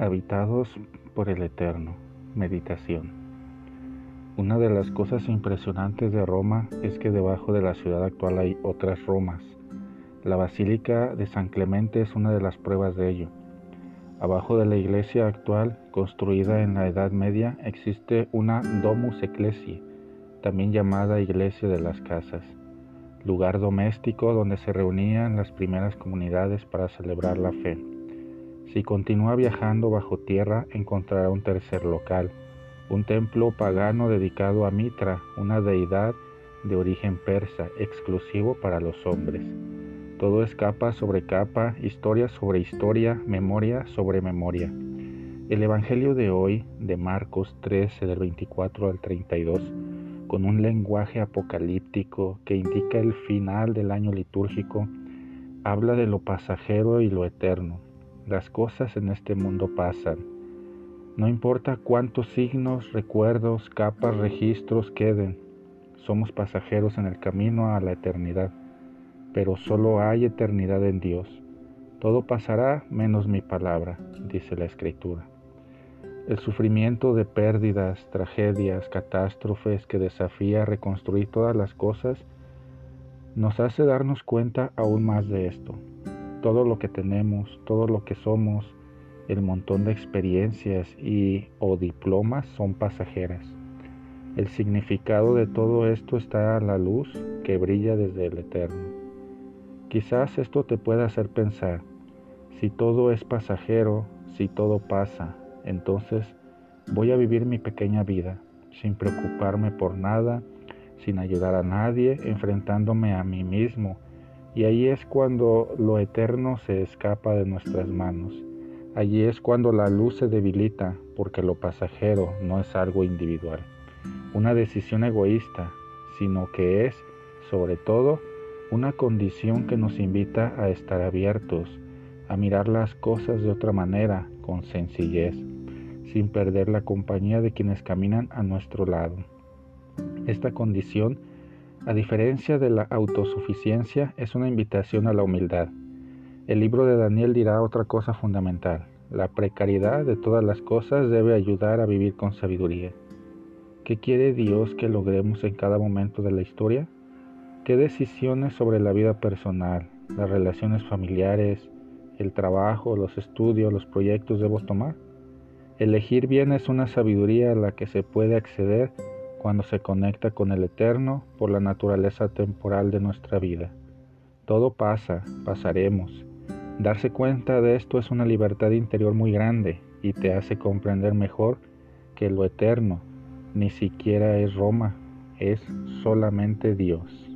Habitados por el Eterno. Meditación. Una de las cosas impresionantes de Roma es que debajo de la ciudad actual hay otras Romas. La Basílica de San Clemente es una de las pruebas de ello. Abajo de la iglesia actual, construida en la Edad Media, existe una Domus Ecclesiae, también llamada Iglesia de las Casas, lugar doméstico donde se reunían las primeras comunidades para celebrar la fe. Si continúa viajando bajo tierra, encontrará un tercer local, un templo pagano dedicado a Mitra, una deidad de origen persa, exclusivo para los hombres. Todo es capa sobre capa, historia sobre historia, memoria sobre memoria. El Evangelio de hoy, de Marcos 13, del 24 al 32, con un lenguaje apocalíptico que indica el final del año litúrgico, habla de lo pasajero y lo eterno, las cosas en este mundo pasan. No importa cuántos signos, recuerdos, capas, registros queden, somos pasajeros en el camino a la eternidad, pero solo hay eternidad en Dios. Todo pasará menos mi palabra, dice la Escritura. El sufrimiento de pérdidas, tragedias, catástrofes que desafía reconstruir todas las cosas nos hace darnos cuenta aún más de esto todo lo que tenemos, todo lo que somos, el montón de experiencias y o diplomas son pasajeras. El significado de todo esto está a la luz que brilla desde el eterno. Quizás esto te pueda hacer pensar, si todo es pasajero, si todo pasa, entonces voy a vivir mi pequeña vida, sin preocuparme por nada, sin ayudar a nadie, enfrentándome a mí mismo, y allí es cuando lo eterno se escapa de nuestras manos. Allí es cuando la luz se debilita porque lo pasajero no es algo individual, una decisión egoísta, sino que es, sobre todo, una condición que nos invita a estar abiertos, a mirar las cosas de otra manera, con sencillez, sin perder la compañía de quienes caminan a nuestro lado. Esta condición a diferencia de la autosuficiencia, es una invitación a la humildad. El libro de Daniel dirá otra cosa fundamental. La precariedad de todas las cosas debe ayudar a vivir con sabiduría. ¿Qué quiere Dios que logremos en cada momento de la historia? ¿Qué decisiones sobre la vida personal, las relaciones familiares, el trabajo, los estudios, los proyectos debo tomar? Elegir bien es una sabiduría a la que se puede acceder cuando se conecta con el eterno por la naturaleza temporal de nuestra vida. Todo pasa, pasaremos. Darse cuenta de esto es una libertad interior muy grande y te hace comprender mejor que lo eterno ni siquiera es Roma, es solamente Dios.